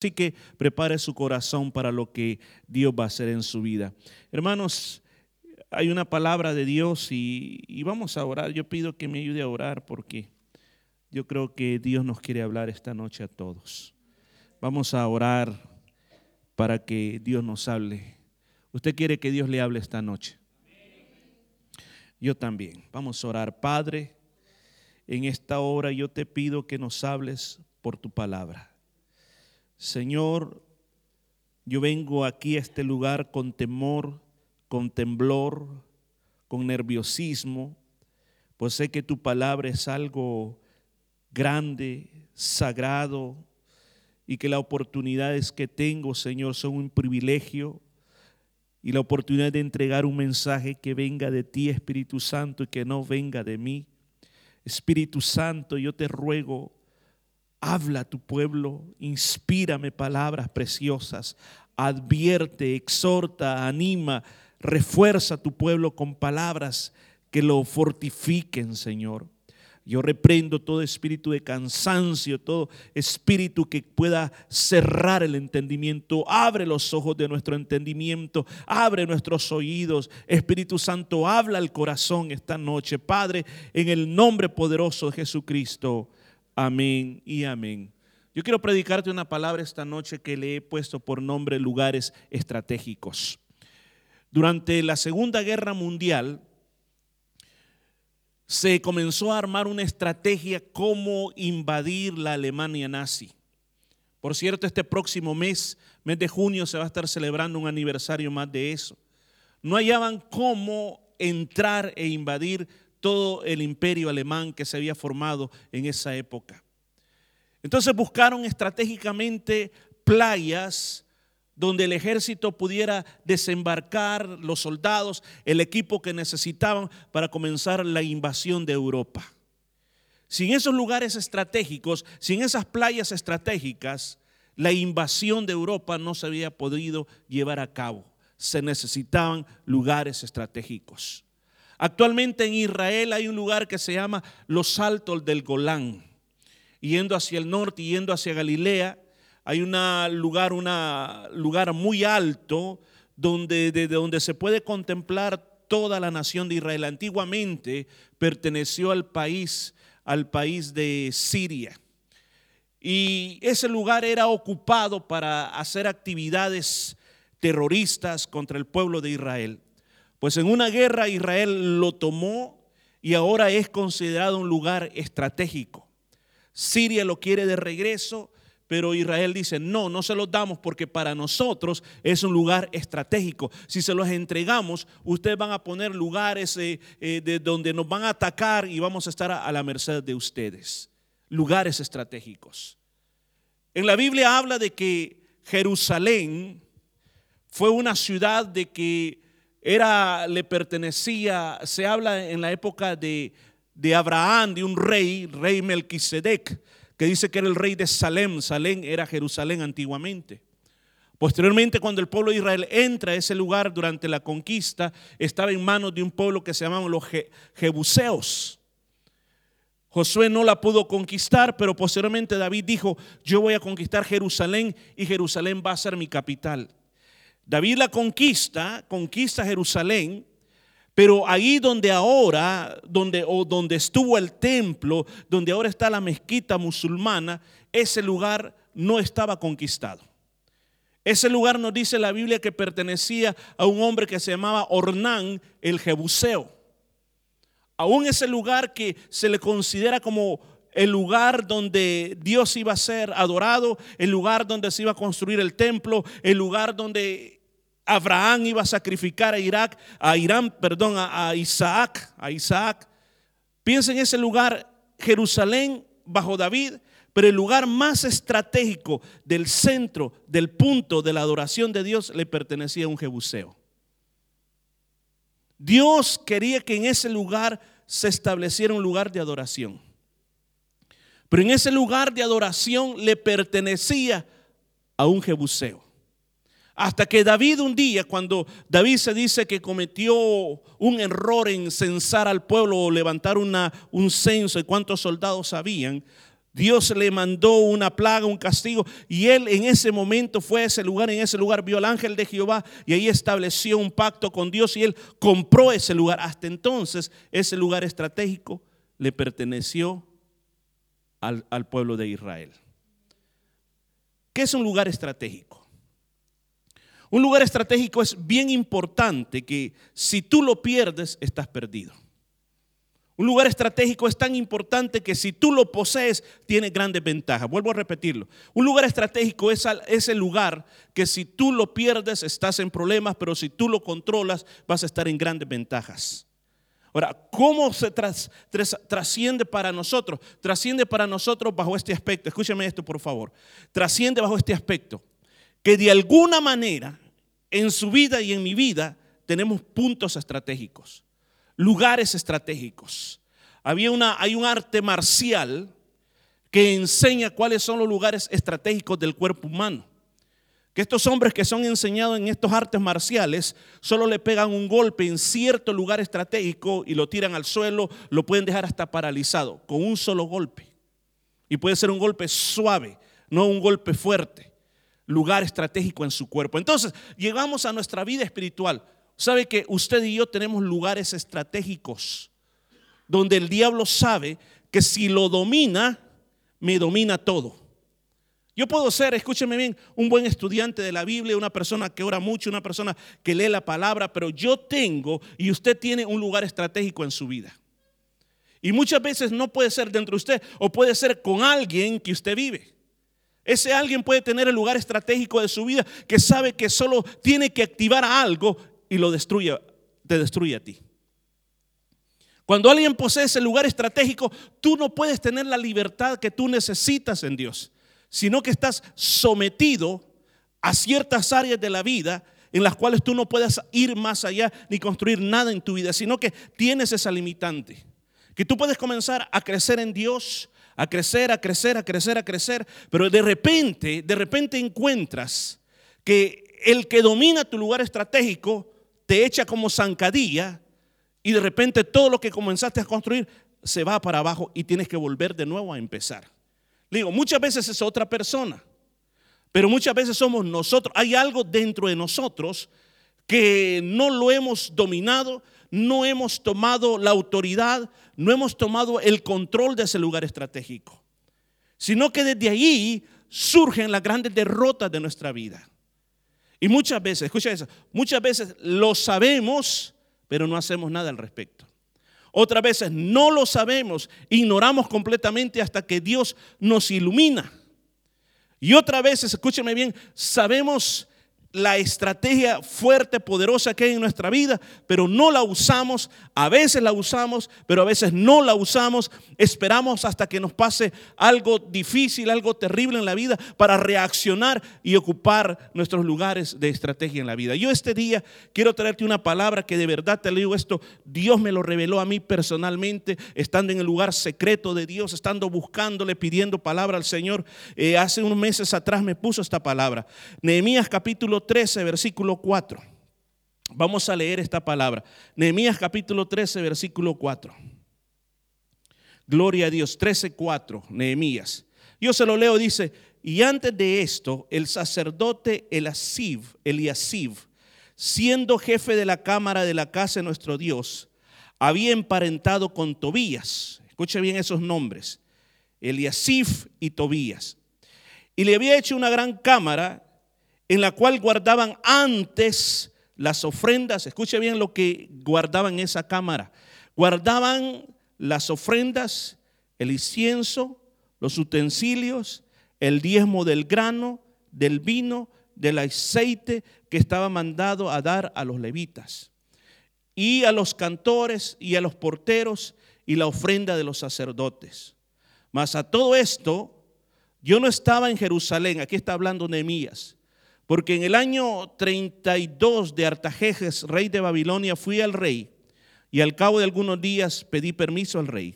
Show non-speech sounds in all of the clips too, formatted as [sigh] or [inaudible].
Así que prepare su corazón para lo que Dios va a hacer en su vida. Hermanos, hay una palabra de Dios y, vamos a orar. Yo pido que me ayude a orar porque yo creo que Dios nos quiere hablar esta noche a todos. Vamos a orar para que Dios nos hable. ¿Usted quiere que Dios le hable esta noche? Yo también. Vamos a orar. Padre, en esta hora yo te pido que nos hables por tu palabra. Señor, yo vengo aquí a este lugar con temor, con temblor, con nerviosismo, pues sé que tu palabra es algo grande, sagrado, y que las oportunidades que tengo, Señor, son un privilegio y la oportunidad de entregar un mensaje que venga de ti, Espíritu Santo, y que no venga de mí. Espíritu Santo, yo te ruego Habla a tu pueblo, inspírame palabras preciosas, advierte, exhorta, anima, refuerza a tu pueblo con palabras que lo fortifiquen, Señor. Yo reprendo todo espíritu de cansancio, todo espíritu que pueda cerrar el entendimiento. Abre los ojos de nuestro entendimiento, abre nuestros oídos. Espíritu Santo, habla al corazón esta noche. Padre, en el nombre poderoso de Jesucristo. Amén y amén. Yo quiero predicarte una palabra esta noche que le he puesto por nombre lugares estratégicos. Durante la Segunda Guerra Mundial se comenzó a armar una estrategia cómo invadir la Alemania nazi. Por cierto, este próximo mes, mes de junio, se va a estar celebrando un aniversario más de eso. No hallaban cómo entrar e invadir todo el imperio alemán que se había formado en esa época. Entonces buscaron estratégicamente playas donde el ejército pudiera desembarcar los soldados, el equipo que necesitaban para comenzar la invasión de Europa. Sin esos lugares estratégicos, sin esas playas estratégicas, la invasión de Europa no se había podido llevar a cabo. Se necesitaban lugares estratégicos. Actualmente en Israel hay un lugar que se llama los Altos del Golán. Yendo hacia el norte, yendo hacia Galilea, hay un lugar, una lugar muy alto donde, desde donde se puede contemplar toda la nación de Israel. Antiguamente perteneció al país, al país de Siria. Y ese lugar era ocupado para hacer actividades terroristas contra el pueblo de Israel. Pues en una guerra Israel lo tomó y ahora es considerado un lugar estratégico. Siria lo quiere de regreso, pero Israel dice, no, no se los damos porque para nosotros es un lugar estratégico. Si se los entregamos, ustedes van a poner lugares eh, eh, de donde nos van a atacar y vamos a estar a la merced de ustedes. Lugares estratégicos. En la Biblia habla de que Jerusalén fue una ciudad de que era, le pertenecía, se habla en la época de, de Abraham, de un rey, rey Melquisedec, que dice que era el rey de Salem. Salem era Jerusalén antiguamente. Posteriormente, cuando el pueblo de Israel entra a ese lugar durante la conquista, estaba en manos de un pueblo que se llamaban los Jebuseos. Josué no la pudo conquistar, pero posteriormente David dijo, yo voy a conquistar Jerusalén y Jerusalén va a ser mi capital. David la conquista, conquista Jerusalén, pero ahí donde ahora, donde, o donde estuvo el templo, donde ahora está la mezquita musulmana, ese lugar no estaba conquistado. Ese lugar nos dice la Biblia que pertenecía a un hombre que se llamaba Ornán el Jebuseo. Aún ese lugar que se le considera como el lugar donde Dios iba a ser adorado, el lugar donde se iba a construir el templo, el lugar donde Abraham iba a sacrificar a Irak, a Irán, perdón, a, Isaac, a Isaac. Piensa en ese lugar, Jerusalén bajo David, pero el lugar más estratégico del centro, del punto de la adoración de Dios le pertenecía a un jebuseo. Dios quería que en ese lugar se estableciera un lugar de adoración. Pero en ese lugar de adoración le pertenecía a un jebuseo. Hasta que David un día, cuando David se dice que cometió un error en censar al pueblo o levantar un censo de cuántos soldados habían, Dios le mandó una plaga, un castigo, y él en ese momento fue a ese lugar, en ese lugar vio al ángel de Jehová y ahí estableció un pacto con Dios y él compró ese lugar. Hasta entonces ese lugar estratégico le perteneció al, al pueblo de Israel. ¿Qué es un lugar estratégico? Un lugar estratégico es bien importante que si tú lo pierdes, estás perdido. Un lugar estratégico es tan importante que si tú lo posees, tiene grandes ventajas. Vuelvo a repetirlo. Un lugar estratégico es ese lugar que si tú lo pierdes, estás en problemas, pero si tú lo controlas, vas a estar en grandes ventajas. Ahora, ¿cómo se trasciende para nosotros? Trasciende para nosotros bajo este aspecto. Escúchame esto, por favor. Trasciende bajo este aspecto. Que de alguna manera, en su vida y en mi vida, tenemos puntos estratégicos lugares estratégicos. Había una, hay un arte marcial que enseña cuáles son los lugares estratégicos del cuerpo humano. Que estos hombres que son enseñados en estos artes marciales solo le pegan un golpe en cierto lugar estratégico y lo tiran al suelo, lo pueden dejar hasta paralizado con un solo golpe. Y puede ser un golpe suave, no un golpe fuerte. Lugar estratégico en su cuerpo. Entonces, llegamos a nuestra vida espiritual. Sabe que usted y yo tenemos lugares estratégicos donde el diablo sabe que si lo domina, me domina todo. Yo puedo ser, escúcheme bien, un buen estudiante de la Biblia, una persona que ora mucho, una persona que lee la palabra, pero yo tengo y usted tiene un lugar estratégico en su vida. Y muchas veces no puede ser dentro de usted o puede ser con alguien que usted vive. Ese alguien puede tener el lugar estratégico de su vida que sabe que solo tiene que activar algo y lo destruye, te destruye a ti. Cuando alguien posee ese lugar estratégico, tú no puedes tener la libertad que tú necesitas en Dios, sino que estás sometido a ciertas áreas de la vida en las cuales tú no puedes ir más allá ni construir nada en tu vida, sino que tienes esa limitante. Que tú puedes comenzar a crecer en Dios, a crecer, a crecer, a crecer, a crecer, pero de repente, de repente encuentras que el que domina tu lugar estratégico te echa como zancadilla y de repente todo lo que comenzaste a construir se va para abajo y tienes que volver de nuevo a empezar. digo, muchas veces es otra persona, pero muchas veces somos nosotros. Hay algo dentro de nosotros que no lo hemos dominado, no hemos tomado la autoridad, no hemos tomado el control de ese lugar estratégico, sino que desde ahí surgen las grandes derrotas de nuestra vida. Y muchas veces, escucha eso, muchas veces lo sabemos, pero no hacemos nada al respecto. Otras veces no lo sabemos, ignoramos completamente hasta que Dios nos ilumina. Y otras veces, escúcheme bien, sabemos la estrategia fuerte, poderosa que hay en nuestra vida, pero no la usamos. A veces la usamos, pero a veces no la usamos. Esperamos hasta que nos pase algo difícil, algo terrible en la vida para reaccionar y ocupar nuestros lugares de estrategia en la vida. Yo este día quiero traerte una palabra que de verdad te digo esto, Dios me lo reveló a mí personalmente, estando en el lugar secreto de Dios, estando buscándole, pidiendo palabra al Señor. Eh, hace unos meses atrás me puso esta palabra. Nehemías capítulo 13, versículo 4. Vamos a leer esta palabra. Nehemías capítulo 13, versículo 4. Gloria a Dios, 13, 4, Nehemías. Yo se lo leo, dice, y antes de esto, el sacerdote Eliasiv, Eliasiv, siendo jefe de la cámara de la casa de nuestro Dios, había emparentado con Tobías. Escuche bien esos nombres. Eliasiv y Tobías. Y le había hecho una gran cámara en la cual guardaban antes las ofrendas. Escuche bien lo que guardaban en esa cámara. Guardaban las ofrendas, el incienso, los utensilios, el diezmo del grano, del vino, del aceite que estaba mandado a dar a los levitas. Y a los cantores y a los porteros y la ofrenda de los sacerdotes. Mas a todo esto, yo no estaba en Jerusalén, aquí está hablando Nehemías porque en el año 32 de Artajejes, rey de Babilonia, fui al rey y al cabo de algunos días pedí permiso al rey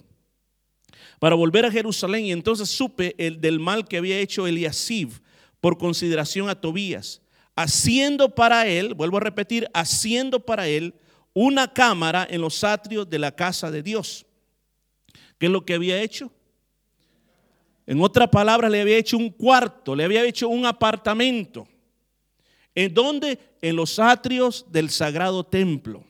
para volver a Jerusalén y entonces supe el del mal que había hecho Eliasib por consideración a Tobías, haciendo para él, vuelvo a repetir, haciendo para él una cámara en los atrios de la casa de Dios. ¿Qué es lo que había hecho? En otras palabras, le había hecho un cuarto, le había hecho un apartamento. ¿En dónde? En los atrios del sagrado templo.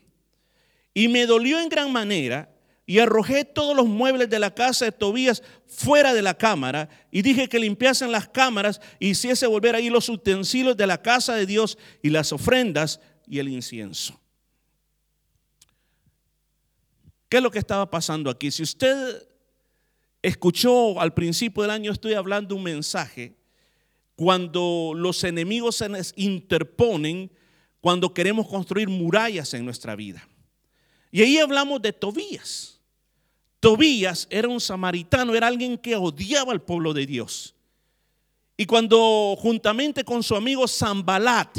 Y me dolió en gran manera y arrojé todos los muebles de la casa de Tobías fuera de la cámara y dije que limpiasen las cámaras y hiciese volver ahí los utensilios de la casa de Dios y las ofrendas y el incienso. ¿Qué es lo que estaba pasando aquí? Si usted escuchó al principio del año, estoy hablando un mensaje, cuando los enemigos se nos interponen, cuando queremos construir murallas en nuestra vida. Y ahí hablamos de Tobías. Tobías era un samaritano, era alguien que odiaba al pueblo de Dios. Y cuando juntamente con su amigo Zambalat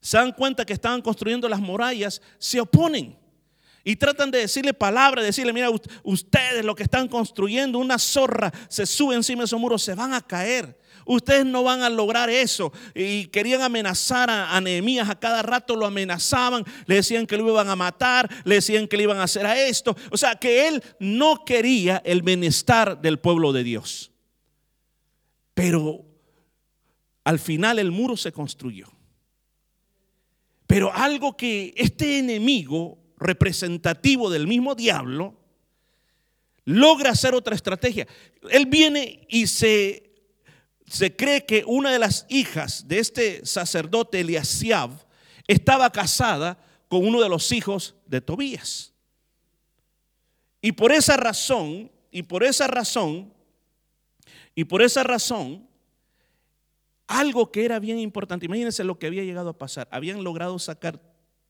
se dan cuenta que estaban construyendo las murallas, se oponen. Y tratan de decirle palabras, decirle, mira, ustedes lo que están construyendo, una zorra se sube encima de esos muros, se van a caer. Ustedes no van a lograr eso. Y querían amenazar a, Nehemías a cada rato, lo amenazaban, le decían que lo iban a matar, le decían que le iban a hacer a esto. O sea, que él no quería el bienestar del pueblo de Dios. Pero al final el muro se construyó. Pero algo que este enemigo representativo del mismo diablo, logra hacer otra estrategia. Él viene y se, se cree que una de las hijas de este sacerdote Eliasiab estaba casada con uno de los hijos de Tobías. Y por esa razón, y por esa razón, y por esa razón, algo que era bien importante, imagínense lo que había llegado a pasar, habían logrado sacar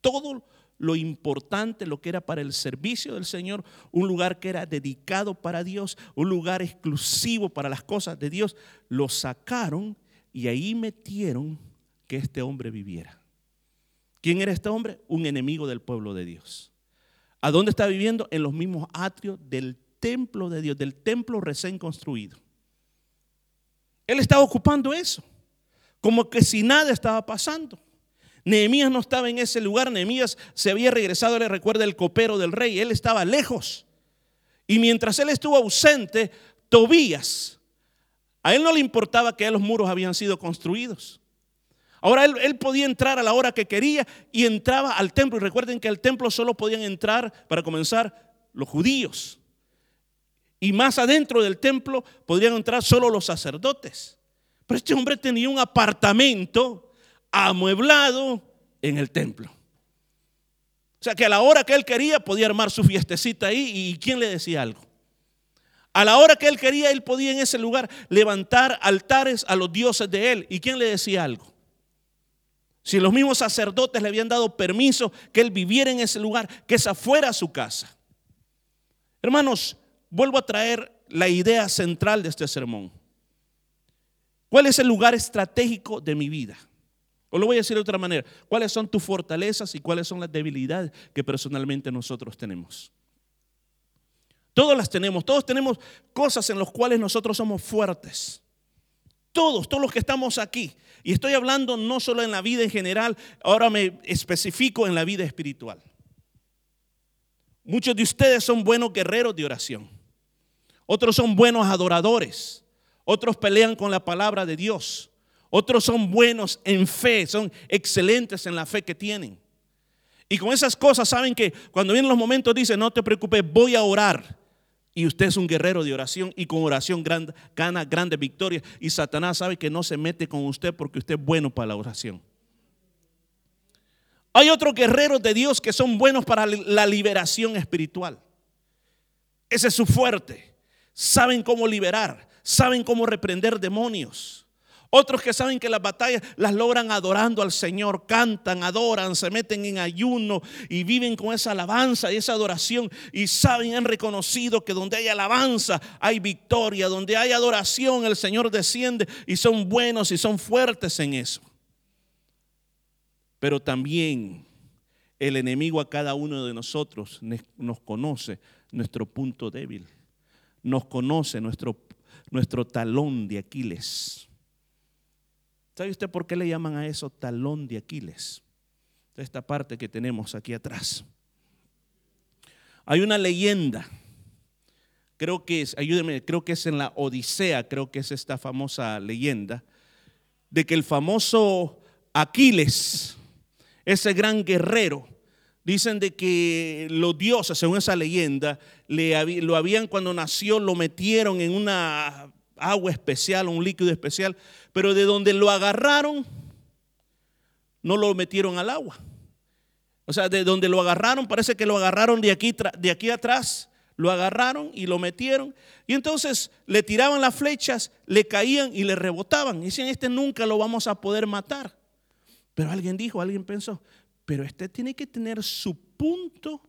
todo lo importante, lo que era para el servicio del Señor, un lugar que era dedicado para Dios, un lugar exclusivo para las cosas de Dios, lo sacaron y ahí metieron que este hombre viviera. ¿Quién era este hombre? Un enemigo del pueblo de Dios. ¿A dónde está viviendo? En los mismos atrios del templo de Dios, del templo recién construido. Él estaba ocupando eso, como que si nada estaba pasando. Nehemías no estaba en ese lugar, Nehemías se había regresado, le recuerda el copero del rey, él estaba lejos. Y mientras él estuvo ausente, Tobías, a él no le importaba que los muros habían sido construidos. Ahora él, podía entrar a la hora que quería y entraba al templo. Y recuerden que al templo solo podían entrar, para comenzar, los judíos. Y más adentro del templo podrían entrar solo los sacerdotes. Pero este hombre tenía un apartamento amueblado en el templo. O sea que a la hora que él quería podía armar su fiestecita ahí y ¿quién le decía algo? A la hora que él quería, él podía en ese lugar levantar altares a los dioses de él. ¿Y quién le decía algo? Si los mismos sacerdotes le habían dado permiso que él viviera en ese lugar, que esa fuera su casa. Hermanos, vuelvo a traer la idea central de este sermón. ¿Cuál es el lugar estratégico de mi vida? O lo voy a decir de otra manera, ¿cuáles son tus fortalezas y cuáles son las debilidades que personalmente nosotros tenemos? Todos las tenemos, todos tenemos cosas en las cuales nosotros somos fuertes. Todos, todos los que estamos aquí. Y estoy hablando no solo en la vida en general, ahora me especifico en la vida espiritual. Muchos de ustedes son buenos guerreros de oración. Otros son buenos adoradores. Otros pelean con la palabra de Dios. Otros son buenos en fe, son excelentes en la fe que tienen. Y con esas cosas saben que cuando vienen los momentos dicen, no te preocupes, voy a orar. Y usted es un guerrero de oración y con oración gana grandes victorias. Y Satanás sabe que no se mete con usted porque usted es bueno para la oración. Hay otros guerreros de Dios que son buenos para la liberación espiritual. Ese es su fuerte. Saben cómo liberar, saben cómo reprender demonios. Otros que saben que las batallas las logran adorando al Señor, cantan, adoran, se meten en ayuno y viven con esa alabanza y esa adoración y saben, han reconocido que donde hay alabanza hay victoria, donde hay adoración el Señor desciende y son buenos y son fuertes en eso. Pero también el enemigo a cada uno de nosotros nos conoce nuestro punto débil, nos conoce nuestro, nuestro talón de Aquiles. ¿Sabe usted por qué le llaman a eso talón de Aquiles? Esta parte que tenemos aquí atrás. Hay una leyenda creo que es, ayúdeme, creo que es en la Odisea, creo que es esta famosa leyenda, de que el famoso Aquiles, ese gran guerrero, dicen de que los dioses, según esa leyenda, le, lo habían cuando nació, lo metieron en una agua especial, un líquido especial, pero de donde lo agarraron, no lo metieron al agua. O sea, de donde lo agarraron, parece que lo agarraron de aquí, de aquí atrás, lo agarraron y lo metieron. Y entonces le tiraban las flechas, le caían y le rebotaban. Y decían, este nunca lo vamos a poder matar. Pero alguien dijo, alguien pensó, pero este tiene que tener su punto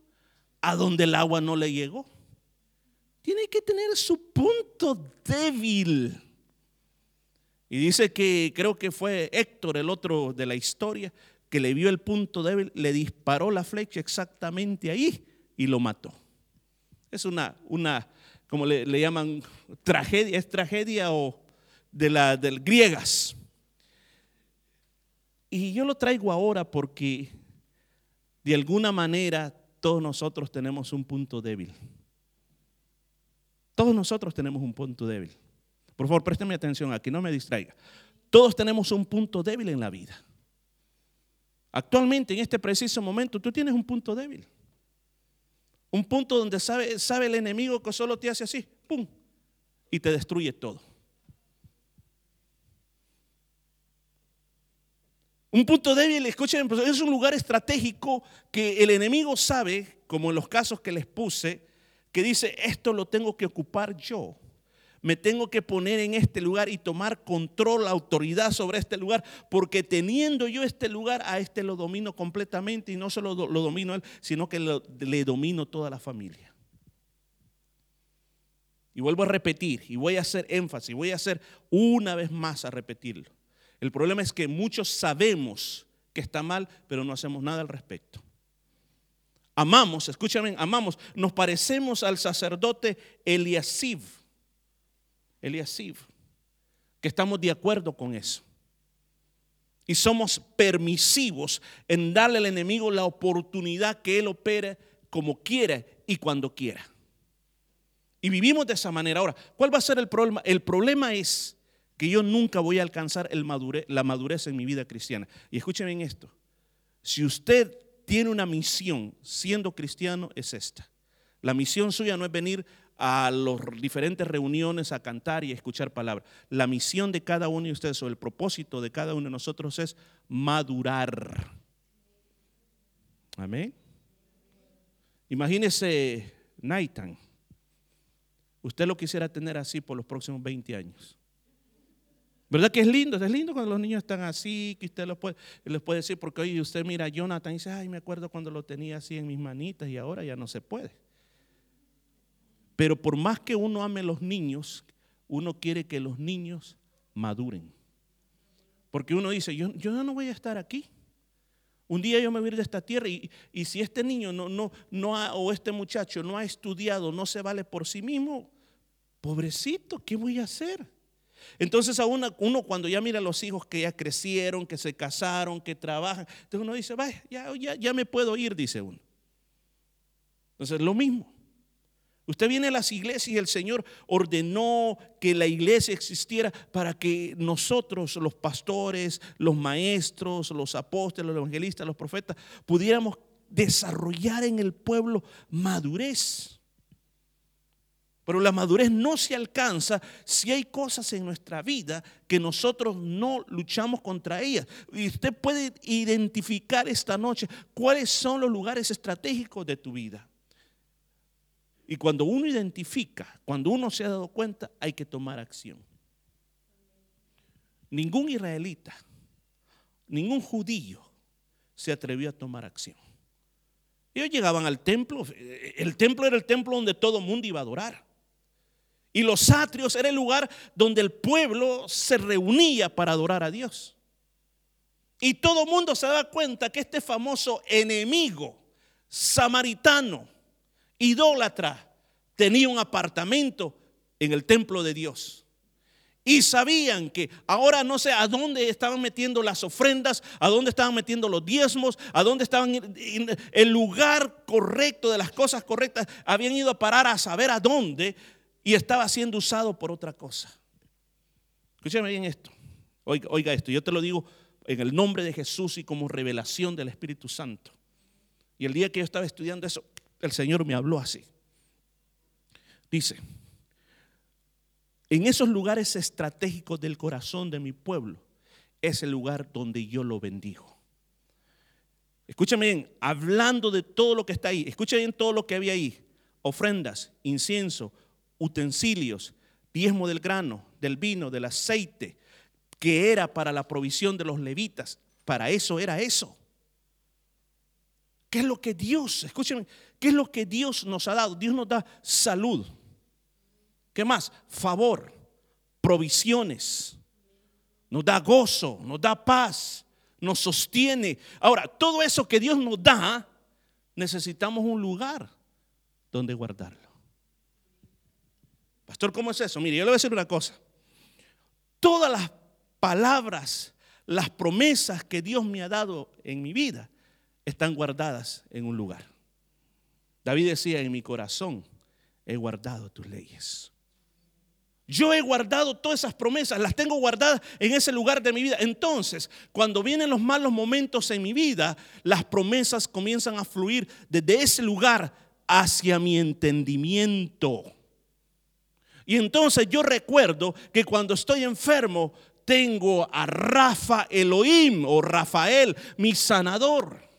a donde el agua no le llegó. Tiene que tener su punto débil. Y dice que creo que fue Héctor, el otro de la historia, que le vio el punto débil, le disparó la flecha exactamente ahí y lo mató. Es una, una como le, llaman, tragedia, es tragedia o de las del griegas. Y yo lo traigo ahora porque de alguna manera todos nosotros tenemos un punto débil. Todos nosotros tenemos un punto débil. Por favor, présteme atención aquí, no me distraiga. Todos tenemos un punto débil en la vida. Actualmente, en este preciso momento, tú tienes un punto débil. Un punto donde sabe, sabe el enemigo que solo te hace así, ¡pum! Y te destruye todo. Un punto débil, escuchen, es un lugar estratégico que el enemigo sabe, como en los casos que les puse, que dice, esto lo tengo que ocupar yo me tengo que poner en este lugar y tomar control, autoridad sobre este lugar, porque teniendo yo este lugar, a este lo domino completamente y no solo lo domino él, sino que le domino toda la familia. Y vuelvo a repetir, y voy a hacer énfasis, voy a hacer una vez más a repetirlo. El problema es que muchos sabemos que está mal, pero no hacemos nada al respecto. Amamos, escúchame, amamos, nos parecemos al sacerdote Eliasib Eliasib, que estamos de acuerdo con eso. Y somos permisivos en darle al enemigo la oportunidad que él opere como quiera y cuando quiera. Y vivimos de esa manera. Ahora, ¿cuál va a ser el problema? El problema es que yo nunca voy a alcanzar la madurez en mi vida cristiana. Y escúcheme en esto. Si usted tiene una misión siendo cristiano, es esta. La misión suya no es venir a las diferentes reuniones a cantar y a escuchar palabras. La misión de cada uno de ustedes o el propósito de cada uno de nosotros es madurar. Amén. Imagínese Nathan. Usted lo quisiera tener así por los próximos 20 años. ¿Verdad que es lindo? Es lindo cuando los niños están así, que usted los puede, les puede decir, porque hoy usted mira a Jonathan y dice, ay, me acuerdo cuando lo tenía así en mis manitas y ahora ya no se puede. Pero por más que uno ame a los niños, uno quiere que los niños maduren. Porque uno dice, yo, yo no voy a estar aquí. Un día yo me voy a ir de esta tierra y, si este niño no, no, no o este muchacho no ha estudiado, no se vale por sí mismo, pobrecito, ¿qué voy a hacer? Entonces a uno, cuando ya mira a los hijos que ya crecieron, que se casaron, que trabajan, entonces uno dice, vaya, ya, ya, ya me puedo ir, dice uno. Entonces lo mismo. Usted viene a las iglesias y el Señor ordenó que la iglesia existiera para que nosotros, los pastores, los maestros, los apóstoles, los evangelistas, los profetas, pudiéramos desarrollar en el pueblo madurez. Pero la madurez no se alcanza si hay cosas en nuestra vida que nosotros no luchamos contra ellas. Y usted puede identificar esta noche cuáles son los lugares estratégicos de tu vida. Y cuando uno identifica, cuando uno se ha dado cuenta, hay que tomar acción. Ningún israelita, ningún judío se atrevió a tomar acción. Ellos llegaban al templo, el templo era el templo donde todo el mundo iba a adorar. Y los atrios era el lugar donde el pueblo se reunía para adorar a Dios. Y todo el mundo se da cuenta que este famoso enemigo samaritano idólatra tenía un apartamento en el templo de Dios. Y sabían que ahora no sé a dónde estaban metiendo las ofrendas, a dónde estaban metiendo los diezmos, a dónde estaban el lugar correcto de las cosas correctas. Habían ido a parar a saber a dónde. Y estaba siendo usado por otra cosa. Escúchame bien esto. Oiga, esto, yo te lo digo en el nombre de Jesús y como revelación del Espíritu Santo. Y el día que yo estaba estudiando eso, el Señor me habló así. Dice, en esos lugares estratégicos del corazón de mi pueblo, es el lugar donde yo lo bendigo. Escúchame bien, hablando de todo lo que está ahí, escúchame bien todo lo que había ahí. Ofrendas, incienso, utensilios, diezmo del grano, del vino, del aceite, que era para la provisión de los levitas. Para eso era eso. ¿Qué es lo que Dios, escúchame, qué es lo que Dios nos ha dado? Dios nos da salud. ¿Qué más? Favor, provisiones. Nos da gozo, nos da paz, nos sostiene. Ahora, todo eso que Dios nos da, necesitamos un lugar donde guardarlo. Pastor, ¿cómo es eso? Mire, yo le voy a decir una cosa. Todas las palabras, las promesas que Dios me ha dado en mi vida están guardadas en un lugar. David decía, en mi corazón he guardado tus leyes. Yo he guardado todas esas promesas, las tengo guardadas en ese lugar de mi vida. Entonces, cuando vienen los malos momentos en mi vida, las promesas comienzan a fluir desde ese lugar hacia mi entendimiento. Y entonces yo recuerdo que cuando estoy enfermo, tengo a Rafa Elohim o Rafael, mi sanador.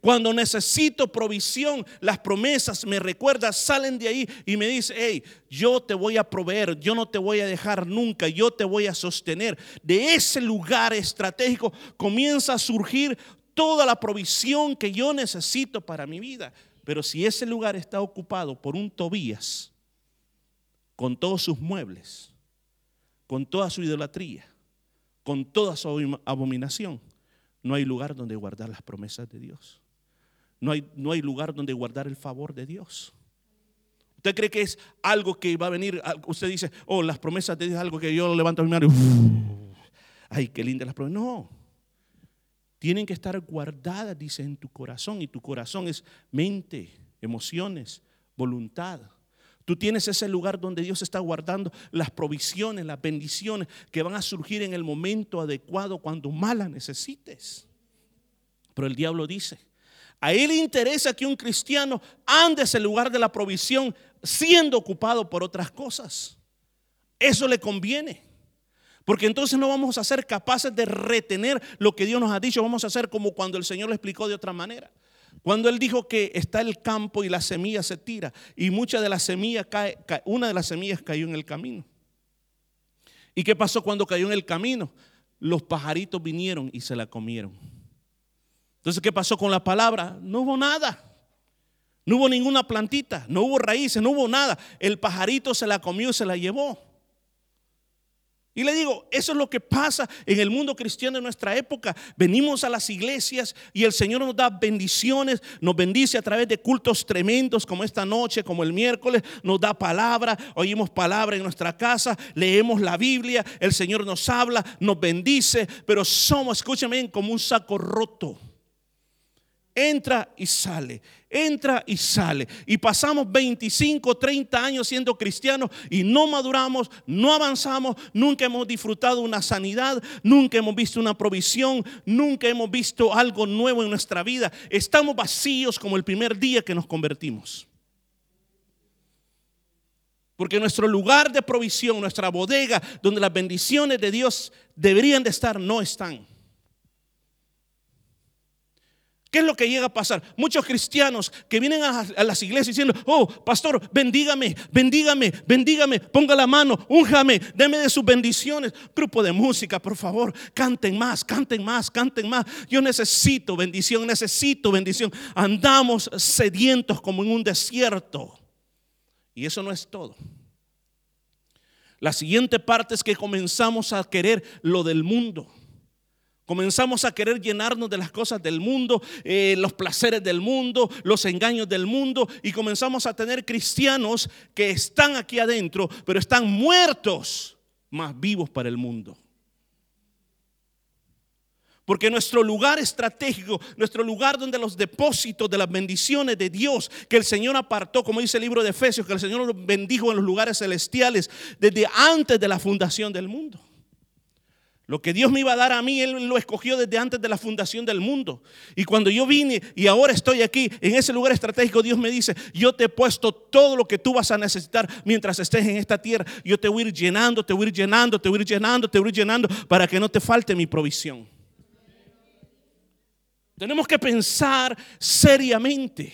Cuando necesito provisión, las promesas me recuerdan, salen de ahí y me dice, hey, yo te voy a proveer, yo no te voy a dejar nunca, yo te voy a sostener. De ese lugar estratégico comienza a surgir toda la provisión que yo necesito para mi vida. Pero si ese lugar está ocupado por un Tobías, con todos sus muebles, con toda su idolatría, con toda su abominación, no hay lugar donde guardar las promesas de Dios. No hay, no hay lugar donde guardar el favor de Dios. ¿Usted cree que es algo que va a venir? Usted dice, oh, las promesas de Dios es algo que yo levanto mi mano ay, qué linda las promesas. No, tienen que estar guardadas, dice, en tu corazón. Y tu corazón es mente, emociones, voluntad. Tú tienes ese lugar donde Dios está guardando las provisiones, las bendiciones que van a surgir en el momento adecuado cuando más las necesites. Pero el diablo dice, a él le interesa que un cristiano ande ese lugar de la provisión siendo ocupado por otras cosas. Eso le conviene. Porque entonces no vamos a ser capaces de retener lo que Dios nos ha dicho. Vamos a hacer como cuando el Señor lo explicó de otra manera. Cuando él dijo que está el campo y la semilla se tira y mucha de la semilla cae, una de las semillas cayó en el camino. ¿Y qué pasó cuando cayó en el camino? Los pajaritos vinieron y se la comieron. Entonces, ¿qué pasó con la palabra? No hubo nada. No hubo ninguna plantita, no hubo raíces, no hubo nada. El pajarito se la comió y se la llevó. Y le digo, eso es lo que pasa en el mundo cristiano de nuestra época. Venimos a las iglesias y el Señor nos da bendiciones, nos bendice a través de cultos tremendos como esta noche, como el miércoles, nos da palabra, oímos palabra en nuestra casa, leemos la Biblia, el Señor nos habla, nos bendice, pero somos, escúchame como un saco roto entra y sale, entra y sale. Y pasamos 25, 30 años siendo cristianos y no maduramos, no avanzamos, nunca hemos disfrutado una sanidad, nunca hemos visto una provisión, nunca hemos visto algo nuevo en nuestra vida. Estamos vacíos como el primer día que nos convertimos. Porque nuestro lugar de provisión, nuestra bodega, donde las bendiciones de Dios deberían de estar, no están. ¿Qué es lo que llega a pasar? Muchos cristianos que vienen a, las iglesias diciendo, oh, pastor, bendígame, bendígame, bendígame, ponga la mano, únjame, deme de sus bendiciones. Grupo de música, por favor, canten más, canten más, canten más. Yo necesito bendición, necesito bendición. Andamos sedientos como en un desierto. Y eso no es todo. La siguiente parte es que comenzamos a querer lo del mundo. Comenzamos a querer llenarnos de las cosas del mundo, eh, los placeres del mundo, los engaños del mundo y comenzamos a tener cristianos que están aquí adentro, pero están muertos, más vivos para el mundo. Porque nuestro lugar estratégico, nuestro lugar donde los depósitos de las bendiciones de Dios que el Señor apartó, como dice el libro de Efesios, que el Señor los bendijo en los lugares celestiales desde antes de la fundación del mundo. Lo que Dios me iba a dar a mí, Él lo escogió desde antes de la fundación del mundo. Y cuando yo vine y ahora estoy aquí, en ese lugar estratégico, Dios me dice, yo te he puesto todo lo que tú vas a necesitar mientras estés en esta tierra. Yo te voy a ir llenando, te voy a ir llenando, te voy a ir llenando, te voy a ir llenando para que no te falte mi provisión. Tenemos que pensar seriamente.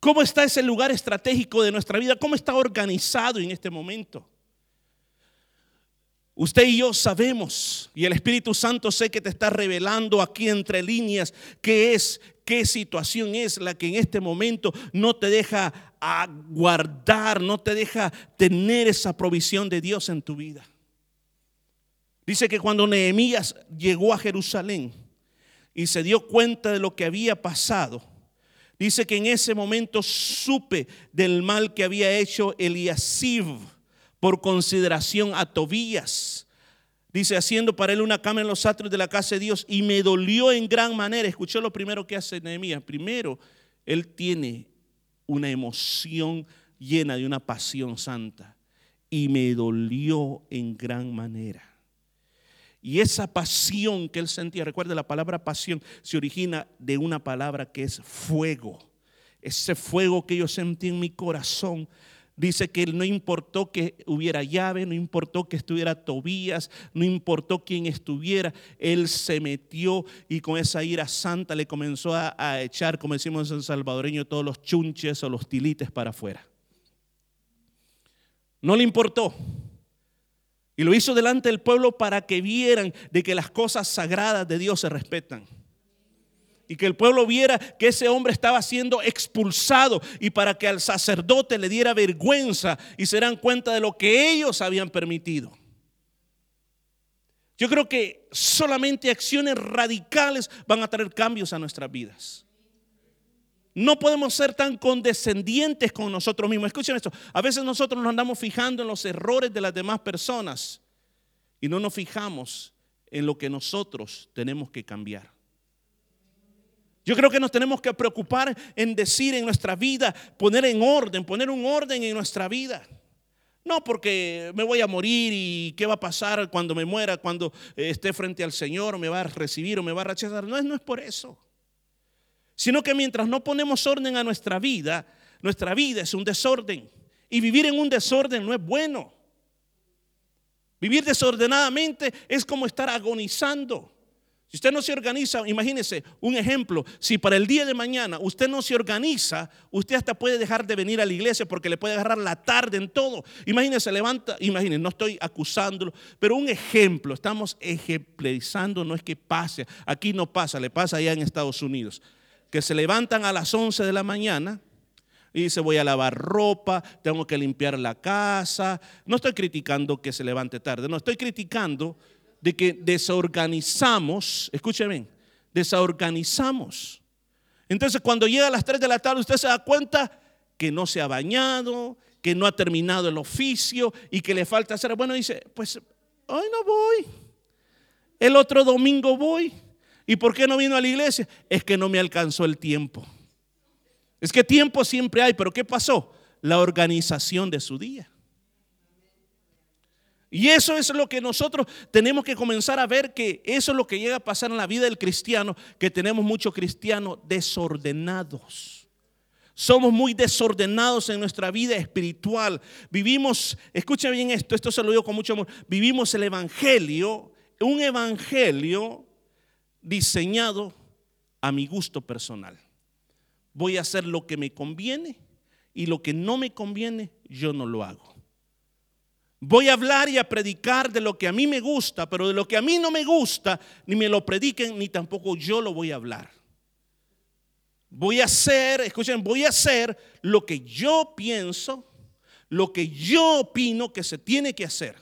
¿Cómo está ese lugar estratégico de nuestra vida? ¿Cómo está organizado en este momento? Usted y yo sabemos, y el Espíritu Santo sé que te está revelando aquí entre líneas qué es, qué situación es la que en este momento no te deja guardar, no te deja tener esa provisión de Dios en tu vida. Dice que cuando Nehemías llegó a Jerusalén y se dio cuenta de lo que había pasado, dice que en ese momento supe del mal que había hecho Eliasib por consideración a Tobías. Dice, haciendo para él una cama en los atrios de la casa de Dios y me dolió en gran manera. Escuchó lo primero que hace Nehemías. Primero, él tiene una emoción llena de una pasión santa y me dolió en gran manera. Y esa pasión que él sentía, recuerde la palabra pasión, se origina de una palabra que es fuego. Ese fuego que yo sentí en mi corazón Dice que no importó que hubiera llave, no importó que estuviera Tobías, no importó quién estuviera, él se metió y con esa ira santa le comenzó a, echar, como decimos en salvadoreño, todos los chunches o los tilites para afuera. No le importó. Y lo hizo delante del pueblo para que vieran de que las cosas sagradas de Dios se respetan y que el pueblo viera que ese hombre estaba siendo expulsado y para que al sacerdote le diera vergüenza y se dan cuenta de lo que ellos habían permitido. Yo creo que solamente acciones radicales van a traer cambios a nuestras vidas. No podemos ser tan condescendientes con nosotros mismos. Escuchen esto. A veces nosotros nos andamos fijando en los errores de las demás personas y no nos fijamos en lo que nosotros tenemos que cambiar. Yo creo que nos tenemos que preocupar en decir en nuestra vida, poner en orden, poner un orden en nuestra vida. No porque me voy a morir y qué va a pasar cuando me muera, cuando eh, esté frente al Señor, me va a recibir o me va a rechazar. No no es por eso. Sino que mientras no ponemos orden a nuestra vida, nuestra vida es un desorden. Y vivir en un desorden no es bueno. Vivir desordenadamente es como estar agonizando. Si usted no se organiza, imagínese un ejemplo, si para el día de mañana usted no se organiza, usted hasta puede dejar de venir a la iglesia porque le puede agarrar la tarde en todo. Imagínese, levanta, imagínese, no estoy acusándolo, pero un ejemplo, estamos ejemplarizando, no es que pase, aquí no pasa, le pasa allá en Estados Unidos, que se levantan a las 11 de la mañana, y dice, voy a lavar ropa, tengo que limpiar la casa. No estoy criticando que se levante tarde, no, estoy criticando de que desorganizamos, escúcheme, desorganizamos. Entonces cuando llega a las 3 de la tarde usted se da cuenta que no se ha bañado, que no ha terminado el oficio y que le falta hacer. Bueno, dice, pues hoy no voy, el otro domingo voy. ¿Y por qué no vino a la iglesia? Es que no me alcanzó el tiempo. Es que tiempo siempre hay, pero ¿qué pasó? La organización de su día. Y eso es lo que nosotros tenemos que comenzar a ver que eso es lo que llega a pasar en la vida del cristiano, que tenemos muchos cristianos desordenados. Somos muy desordenados en nuestra vida espiritual. Vivimos, escucha bien esto, esto se lo digo con mucho amor, vivimos el evangelio, un evangelio diseñado a mi gusto personal. Voy a hacer lo que me conviene y lo que no me conviene, yo no lo hago. Voy a hablar y a predicar de lo que a mí me gusta, pero de lo que a mí no me gusta, ni me lo prediquen, ni tampoco yo lo voy a hablar. Voy a hacer, escuchen, voy a hacer lo que yo pienso, lo que yo opino que se tiene que hacer.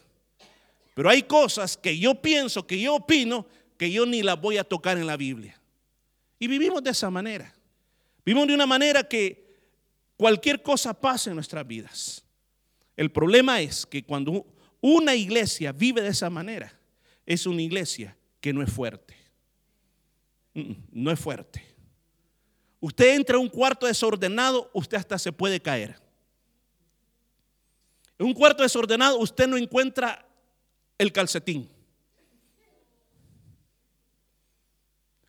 Pero hay cosas que yo pienso, que yo opino, que yo ni las voy a tocar en la Biblia. Y vivimos de esa manera. Vivimos de una manera que cualquier cosa pasa en nuestras vidas. El problema es que cuando una iglesia vive de esa manera, es una iglesia que no es fuerte. No es fuerte. Usted entra a un cuarto desordenado, usted hasta se puede caer. En un cuarto desordenado usted no encuentra el calcetín.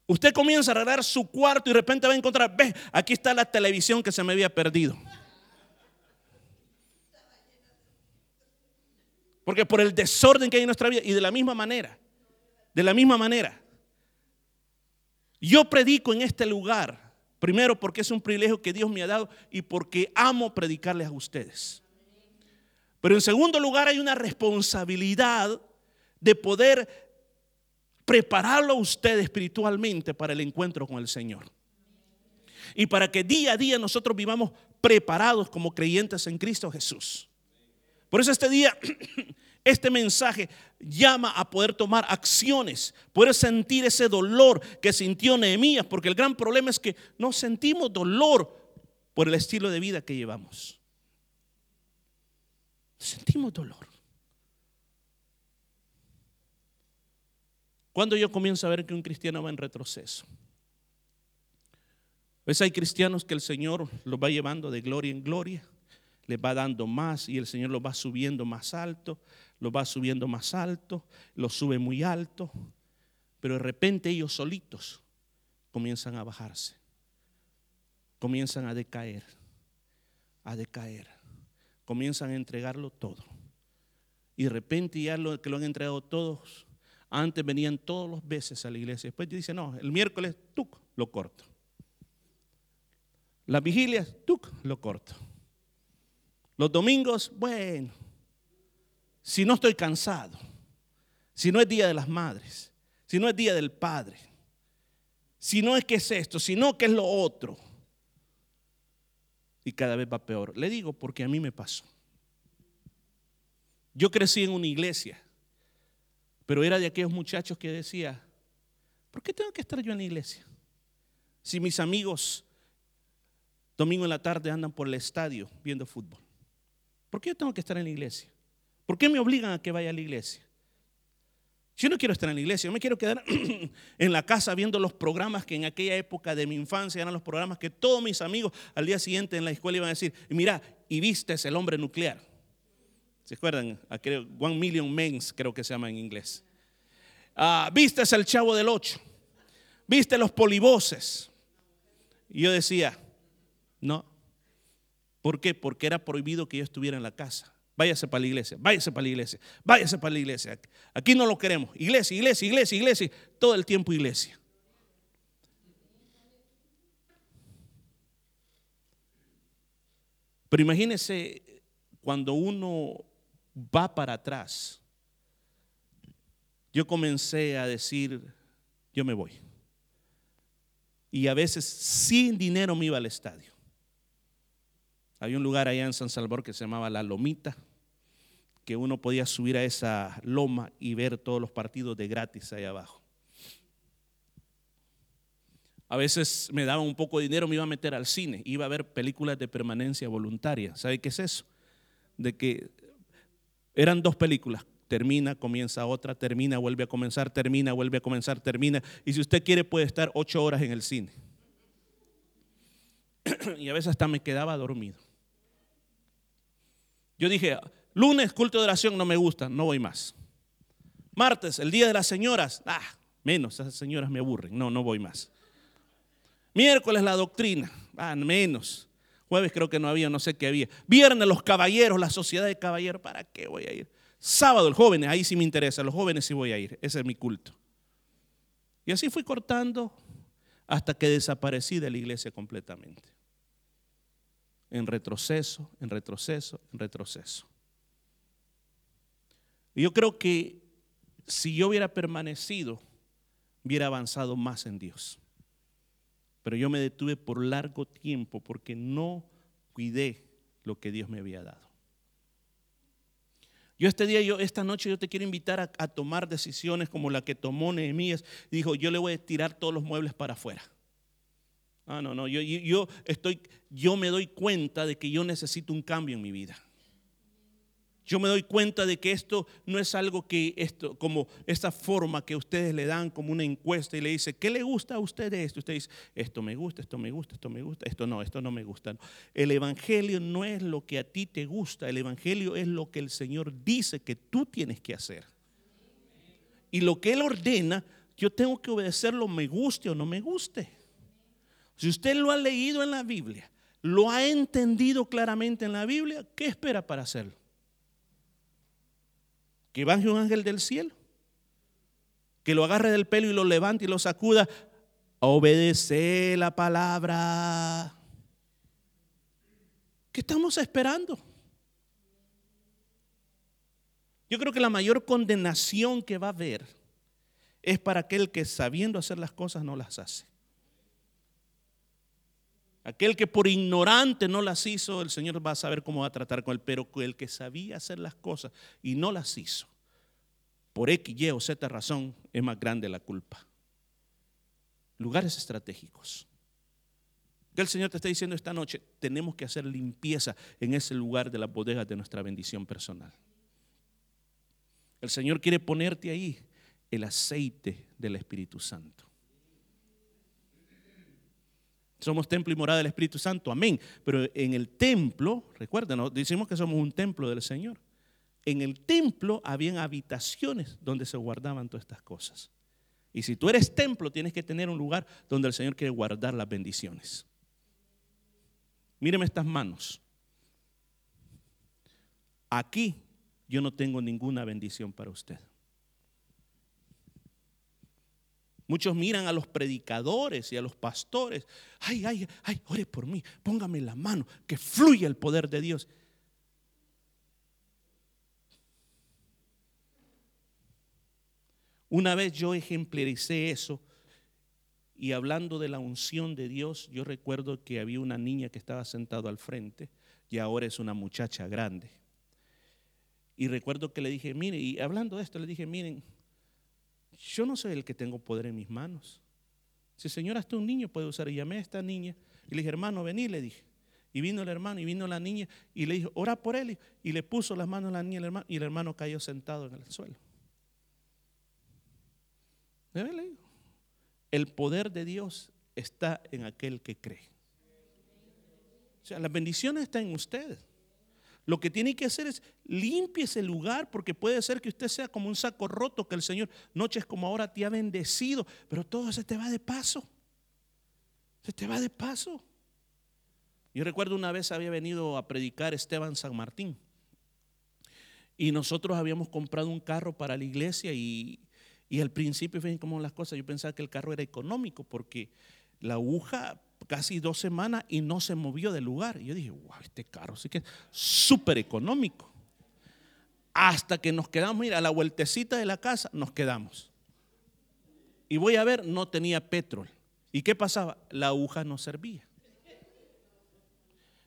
Usted comienza a arreglar su cuarto y de repente va a encontrar, ve, aquí está la televisión que se me había perdido. Porque por el desorden que hay en nuestra vida y de la misma manera, de la misma manera, yo predico en este lugar, primero porque es un privilegio que Dios me ha dado y porque amo predicarles a ustedes. Pero en segundo lugar hay una responsabilidad de poder prepararlo a usted espiritualmente para el encuentro con el Señor. Y para que día a día nosotros vivamos preparados como creyentes en Cristo Jesús. Por eso este día, [clears throat] este mensaje llama a poder tomar acciones, poder sentir ese dolor que sintió Nehemías, porque el gran problema es que no sentimos dolor por el estilo de vida que llevamos. Sentimos dolor. Cuando yo comienzo a ver que un cristiano va en retroceso. Pues hay cristianos que el Señor los va llevando de gloria en gloria, les va dando más y el Señor los va subiendo más alto, los va subiendo más alto, los sube muy alto, pero de repente ellos solitos comienzan a bajarse, comienzan a decaer, a decaer, comienzan a entregarlo todo. Y de repente ya lo que lo han entregado todos, antes venían todos los veces a la iglesia. Después dice, no, el miércoles, tuc, lo corto. Las vigilias, tuc, lo corto. Los domingos, bueno, si no estoy cansado, si no es día de las madres, si no es día del padre, si no es que es esto, si no que es lo otro. Y cada vez va peor. Le digo porque a mí me pasó. Yo crecí en una iglesia pero era de aquellos muchachos que decía, ¿por qué tengo que estar yo en la iglesia? Si mis amigos domingo en la tarde andan por el estadio viendo fútbol. ¿Por qué yo tengo que estar en la iglesia? ¿Por qué me obligan a que vaya a la iglesia? Yo no quiero estar en la iglesia, yo me quiero quedar [clears throat] en la casa viendo los programas que en aquella época de mi infancia eran los programas que todos mis amigos al día siguiente en la escuela iban a decir, mira, y viste el hombre nuclear. ¿Se acuerdan? One Million Men creo que se llama en inglés. Ah, Viste el chavo del ocho. Viste los polivoces. Y yo decía, no. ¿Por qué? Porque era prohibido que yo estuviera en la casa. Váyase para la iglesia, váyase para la iglesia, váyase para la iglesia. Aquí no lo queremos. Iglesia, iglesia, iglesia, iglesia. Todo el tiempo iglesia. Pero imagínese cuando uno va para atrás, yo comencé a decir, yo me voy. Y a veces sin dinero me iba al estadio. Había un lugar allá en San Salvador que se llamaba La Lomita, que uno podía subir a esa loma y ver todos los partidos de gratis ahí abajo. A veces me daba un poco de dinero, me iba a meter al cine, iba a ver películas de permanencia voluntaria. ¿Sabe qué es eso? De que eran dos películas, termina, comienza otra, termina, vuelve a comenzar, termina, vuelve a comenzar, termina. Y si usted quiere puede estar ocho horas en el cine. [clears throat] y a veces hasta me quedaba dormido. Yo dije, lunes, culto de oración, no me gusta, no voy más. Martes, el día de las señoras, ah, menos, esas señoras me aburren, no, no voy más. Miércoles, la doctrina, ah, menos. Jueves creo que no había, no sé qué había. Viernes los caballeros, la sociedad de caballeros, ¿para qué voy a ir? Sábado el jóvenes, ahí sí me interesa, los jóvenes sí voy a ir, ese es mi culto. Y así fui cortando hasta que desaparecí de la iglesia completamente. En retroceso, en retroceso, en retroceso. Y yo creo que si yo hubiera permanecido, hubiera avanzado más en Dios. Pero yo me detuve por largo tiempo porque no cuidé lo que Dios me había dado. Yo este día, yo, esta noche yo te quiero invitar a, tomar decisiones como la que tomó Nehemías. Dijo, yo le voy a tirar todos los muebles para afuera. Ah, no, no, yo, yo, estoy, yo me doy cuenta de que yo necesito un cambio en mi vida. Yo me doy cuenta de que esto no es algo que esto, como esta forma que ustedes le dan como una encuesta y le dice, ¿qué le gusta a usted de esto? Usted dice, esto me gusta, esto me gusta, esto me gusta, esto no, esto no me gusta. El Evangelio no es lo que a ti te gusta, el Evangelio es lo que el Señor dice que tú tienes que hacer. Y lo que Él ordena, yo tengo que obedecerlo, me guste o no me guste. Si usted lo ha leído en la Biblia, lo ha entendido claramente en la Biblia, ¿qué espera para hacerlo? que baje un ángel del cielo, que lo agarre del pelo y lo levante y lo sacuda, obedece la palabra. ¿Qué estamos esperando? Yo creo que la mayor condenación que va a haber es para aquel que sabiendo hacer las cosas no las hace. Aquel que por ignorante no las hizo, el Señor va a saber cómo va a tratar con él. Pero el que sabía hacer las cosas y no las hizo, por X, Y o Z razón, es más grande la culpa. Lugares estratégicos. Que el Señor te está diciendo esta noche, tenemos que hacer limpieza en ese lugar de las bodegas de nuestra bendición personal. El Señor quiere ponerte ahí el aceite del Espíritu Santo. Somos templo y morada del Espíritu Santo, amén. Pero en el templo, recuerden, decimos que somos un templo del Señor. En el templo habían habitaciones donde se guardaban todas estas cosas. Y si tú eres templo, tienes que tener un lugar donde el Señor quiere guardar las bendiciones. Míreme estas manos. Aquí yo no tengo ninguna bendición para usted. Muchos miran a los predicadores y a los pastores. Ay, ay, ay, ore por mí, póngame la mano, que fluya el poder de Dios. Una vez yo ejemplaricé eso y hablando de la unción de Dios, yo recuerdo que había una niña que estaba sentada al frente y ahora es una muchacha grande. Y recuerdo que le dije, mire, y hablando de esto, le dije, miren, yo no soy el que tengo poder en mis manos. Si el Señor hasta un niño puede usar, y llamé a esta niña y le dije, hermano, vení, le dije. Y vino el hermano y vino la niña y le dijo, ora por él. Y le puso las manos a la niña hermano, y el hermano cayó sentado en el suelo. El poder de Dios está en aquel que cree. O sea, las bendiciones están en ustedes. Lo que tiene que hacer es limpie ese lugar porque puede ser que usted sea como un saco roto que el Señor noches como ahora te ha bendecido, pero todo se te va de paso. Se te va de paso. Yo recuerdo una vez había venido a predicar Esteban San Martín y nosotros habíamos comprado un carro para la iglesia y, y al principio, fíjense cómo las cosas, yo pensaba que el carro era económico porque la aguja casi dos semanas y no se movió del lugar. Y yo dije, wow, este carro sí que es súper económico. Hasta que nos quedamos, mira, a la vueltecita de la casa nos quedamos. Y voy a ver, no tenía petróleo. ¿Y qué pasaba? La aguja no servía.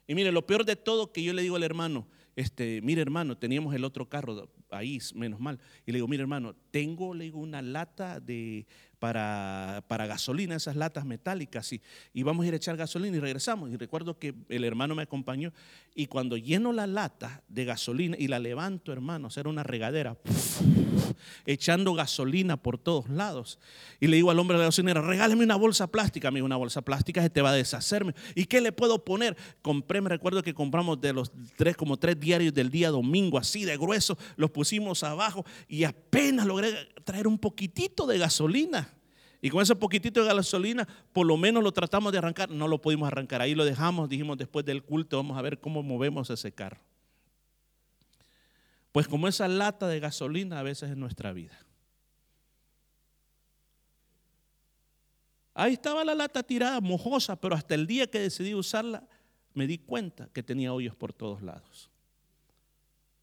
Y mire, lo peor de todo que yo le digo al hermano, este, mire hermano, teníamos el otro carro ahí, menos mal. Y le digo, mire hermano, tengo le digo, una lata de para, para gasolina, esas latas metálicas, y, y vamos a ir a echar gasolina y regresamos. Y recuerdo que el hermano me acompañó, y cuando lleno la lata de gasolina y la levanto, hermano, era una regadera, echando gasolina por todos lados. Y le digo al hombre de la gasolinera, regáleme una bolsa plástica. Me una bolsa plástica se te va a deshacerme. ¿Y qué le puedo poner? Compré, me recuerdo que compramos de los tres, como tres diarios del día domingo, así de grueso, los pusimos abajo y apenas logré traer un poquitito de gasolina. Y con ese poquitito de gasolina, por lo menos lo tratamos de arrancar. No lo pudimos arrancar. Ahí lo dejamos, dijimos después del culto, vamos a ver cómo movemos ese carro. Pues como esa lata de gasolina a veces en nuestra vida. Ahí estaba la lata tirada, mojosa, pero hasta el día que decidí usarla, me di cuenta que tenía hoyos por todos lados.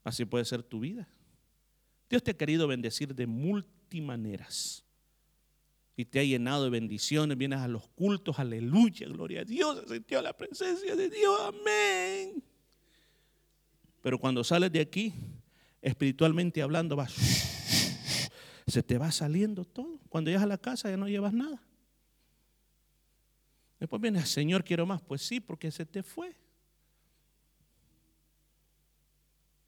Así puede ser tu vida. Dios te ha querido bendecir de multimaneras y te ha llenado de bendiciones, vienes a los cultos, aleluya, gloria a Dios, se sintió la presencia de Dios, amén. Pero cuando sales de aquí, espiritualmente hablando, vas, se te va saliendo todo. Cuando llegas a la casa ya no llevas nada. Después viene, Señor, quiero más. Pues sí, porque se te fue.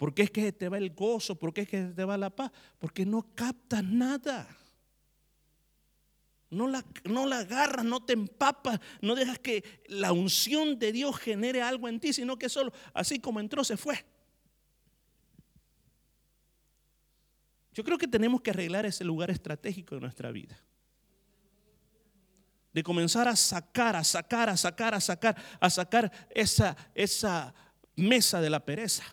¿Por qué es que te va el gozo? ¿Por qué es que te va la paz? Porque no captas nada. No la, no la agarras, no te empapas, no dejas que la unción de Dios genere algo en ti, sino que solo así como entró se fue. Yo creo que tenemos que arreglar ese lugar estratégico de nuestra vida. De comenzar a sacar, a sacar, a sacar, a sacar, a sacar esa, esa mesa de la pereza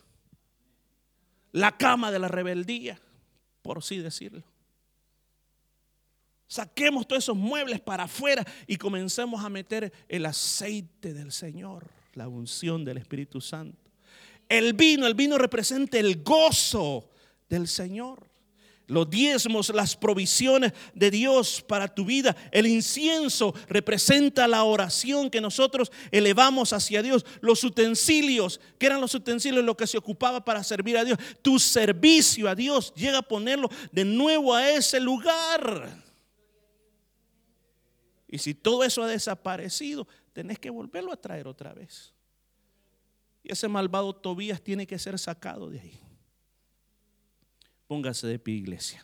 la cama de la rebeldía, por así decirlo. Saquemos todos esos muebles para afuera y comencemos a meter el aceite del Señor, la unción del Espíritu Santo. El vino, el vino representa el gozo del Señor los diezmos, las provisiones de Dios para tu vida. El incienso representa la oración que nosotros elevamos hacia Dios. Los utensilios, que eran los utensilios lo que se ocupaba para servir a Dios. Tu servicio a Dios llega a ponerlo de nuevo a ese lugar. Y si todo eso ha desaparecido, tenés que volverlo a traer otra vez. Y ese malvado Tobías tiene que ser sacado de ahí. Póngase de pie, iglesia.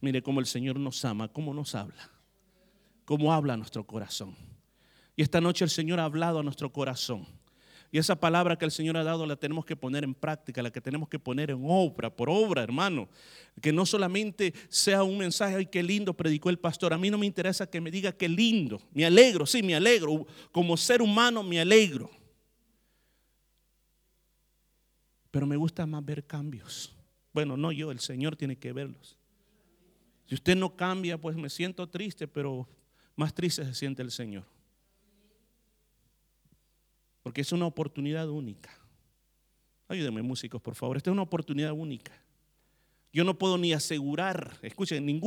Mire cómo el Señor nos ama, cómo nos habla, cómo habla nuestro corazón. Y esta noche el Señor ha hablado a nuestro corazón. Y esa palabra que el Señor ha dado la tenemos que poner en práctica, la que tenemos que poner en obra, por obra, hermano. Que no solamente sea un mensaje, ay, qué lindo predicó el pastor. A mí no me interesa que me diga qué lindo. Me alegro, sí, me alegro. Como ser humano me alegro. Pero me gusta más ver cambios. Bueno, no yo, el Señor tiene que verlos. Si usted no cambia, pues me siento triste, pero más triste se siente el Señor. Porque es una oportunidad única. Ayúdenme músicos, por favor. Esta es una oportunidad única. Yo no puedo ni asegurar, escuchen, ningún